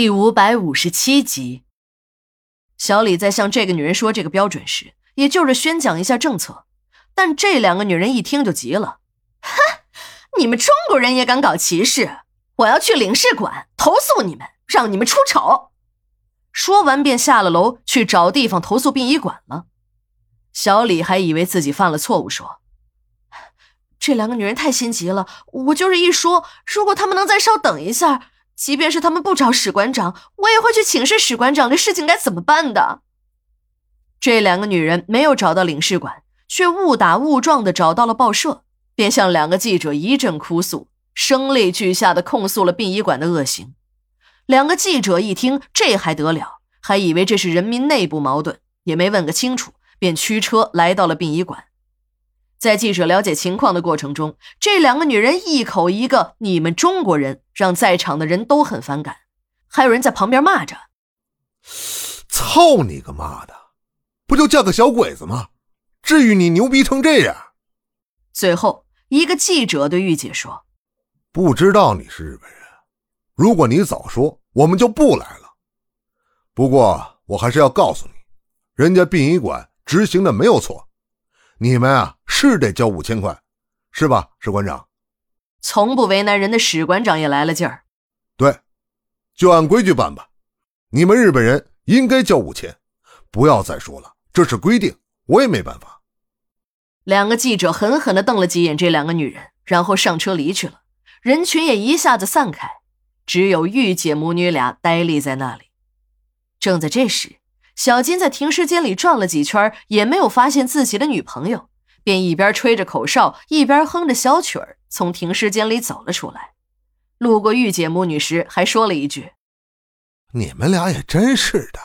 第五百五十七集，小李在向这个女人说这个标准时，也就是宣讲一下政策。但这两个女人一听就急了：“哼，你们中国人也敢搞歧视？我要去领事馆投诉你们，让你们出丑！”说完便下了楼去找地方投诉殡仪馆了。小李还以为自己犯了错误，说：“这两个女人太心急了，我就是一说，如果他们能再稍等一下。”即便是他们不找史馆长，我也会去请示史馆长，这事情该怎么办的。这两个女人没有找到领事馆，却误打误撞的找到了报社，便向两个记者一阵哭诉，声泪俱下的控诉了殡仪馆的恶行。两个记者一听，这还得了，还以为这是人民内部矛盾，也没问个清楚，便驱车来到了殡仪馆。在记者了解情况的过程中，这两个女人一口一个“你们中国人”，让在场的人都很反感。还有人在旁边骂着：“操你个妈的，不就嫁个小鬼子吗？至于你牛逼成这样？”最后一个记者对玉姐说：“不知道你是日本人，如果你早说，我们就不来了。不过我还是要告诉你，人家殡仪馆执行的没有错。”你们啊，是得交五千块，是吧，史馆长？从不为难人的史馆长也来了劲儿。对，就按规矩办吧。你们日本人应该交五千，不要再说了，这是规定，我也没办法。两个记者狠狠地瞪了几眼这两个女人，然后上车离去了。人群也一下子散开，只有玉姐母女俩呆立在那里。正在这时。小金在停尸间里转了几圈，也没有发现自己的女朋友，便一边吹着口哨，一边哼着小曲儿，从停尸间里走了出来。路过玉姐母女时，还说了一句：“你们俩也真是的，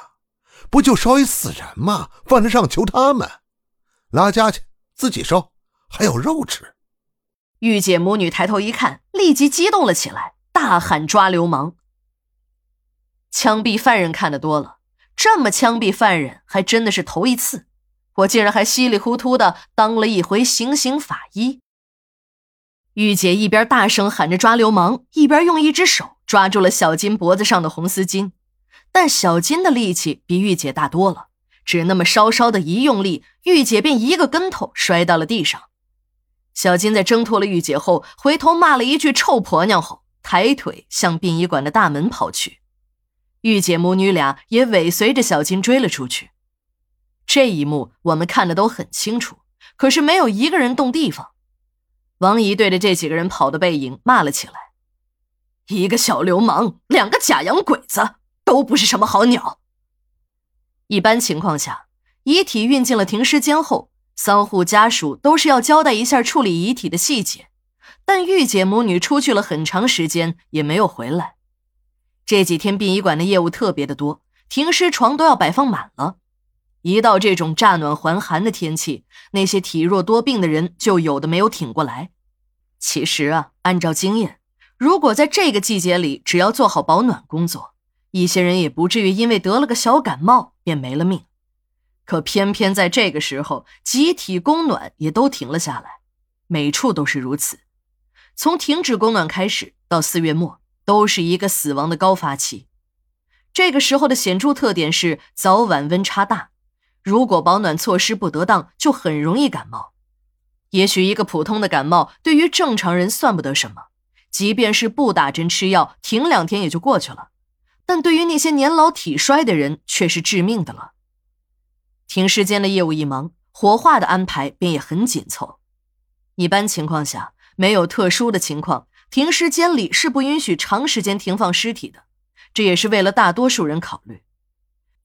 不就烧一死人吗？犯得上求他们？拉家去，自己烧，还有肉吃。”玉姐母女抬头一看，立即激动了起来，大喊：“抓流氓！”枪毙犯人看得多了。这么枪毙犯人还真的是头一次，我竟然还稀里糊涂的当了一回行刑法医。玉姐一边大声喊着抓流氓，一边用一只手抓住了小金脖子上的红丝巾，但小金的力气比玉姐大多了，只那么稍稍的一用力，玉姐便一个跟头摔到了地上。小金在挣脱了玉姐后，回头骂了一句“臭婆娘”后，抬腿向殡仪馆的大门跑去。玉姐母女俩也尾随着小金追了出去，这一幕我们看的都很清楚，可是没有一个人动地方。王姨对着这几个人跑的背影骂了起来：“一个小流氓，两个假洋鬼子，都不是什么好鸟。”一般情况下，遗体运进了停尸间后，丧户家属都是要交代一下处理遗体的细节，但玉姐母女出去了很长时间也没有回来。这几天殡仪馆的业务特别的多，停尸床都要摆放满了。一到这种乍暖还寒的天气，那些体弱多病的人就有的没有挺过来。其实啊，按照经验，如果在这个季节里，只要做好保暖工作，一些人也不至于因为得了个小感冒便没了命。可偏偏在这个时候，集体供暖也都停了下来，每处都是如此。从停止供暖开始到四月末。都是一个死亡的高发期，这个时候的显著特点是早晚温差大，如果保暖措施不得当，就很容易感冒。也许一个普通的感冒对于正常人算不得什么，即便是不打针吃药，停两天也就过去了，但对于那些年老体衰的人却是致命的了。停尸间的业务一忙，火化的安排便也很紧凑。一般情况下，没有特殊的情况。停尸间里是不允许长时间停放尸体的，这也是为了大多数人考虑。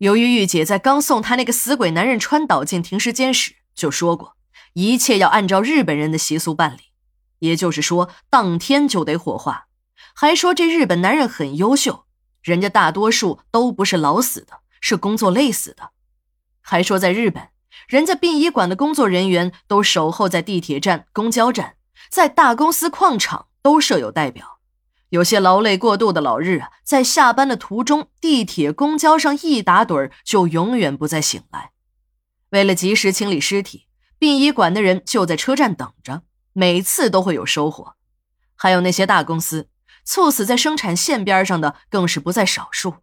由于玉姐在刚送她那个死鬼男人川岛进停尸间时就说过，一切要按照日本人的习俗办理，也就是说当天就得火化，还说这日本男人很优秀，人家大多数都不是老死的，是工作累死的，还说在日本，人家殡仪馆的工作人员都守候在地铁站、公交站，在大公司矿场。都设有代表，有些劳累过度的老日啊，在下班的途中，地铁、公交上一打盹儿，就永远不再醒来。为了及时清理尸体，殡仪馆的人就在车站等着，每次都会有收获。还有那些大公司，猝死在生产线边上的更是不在少数。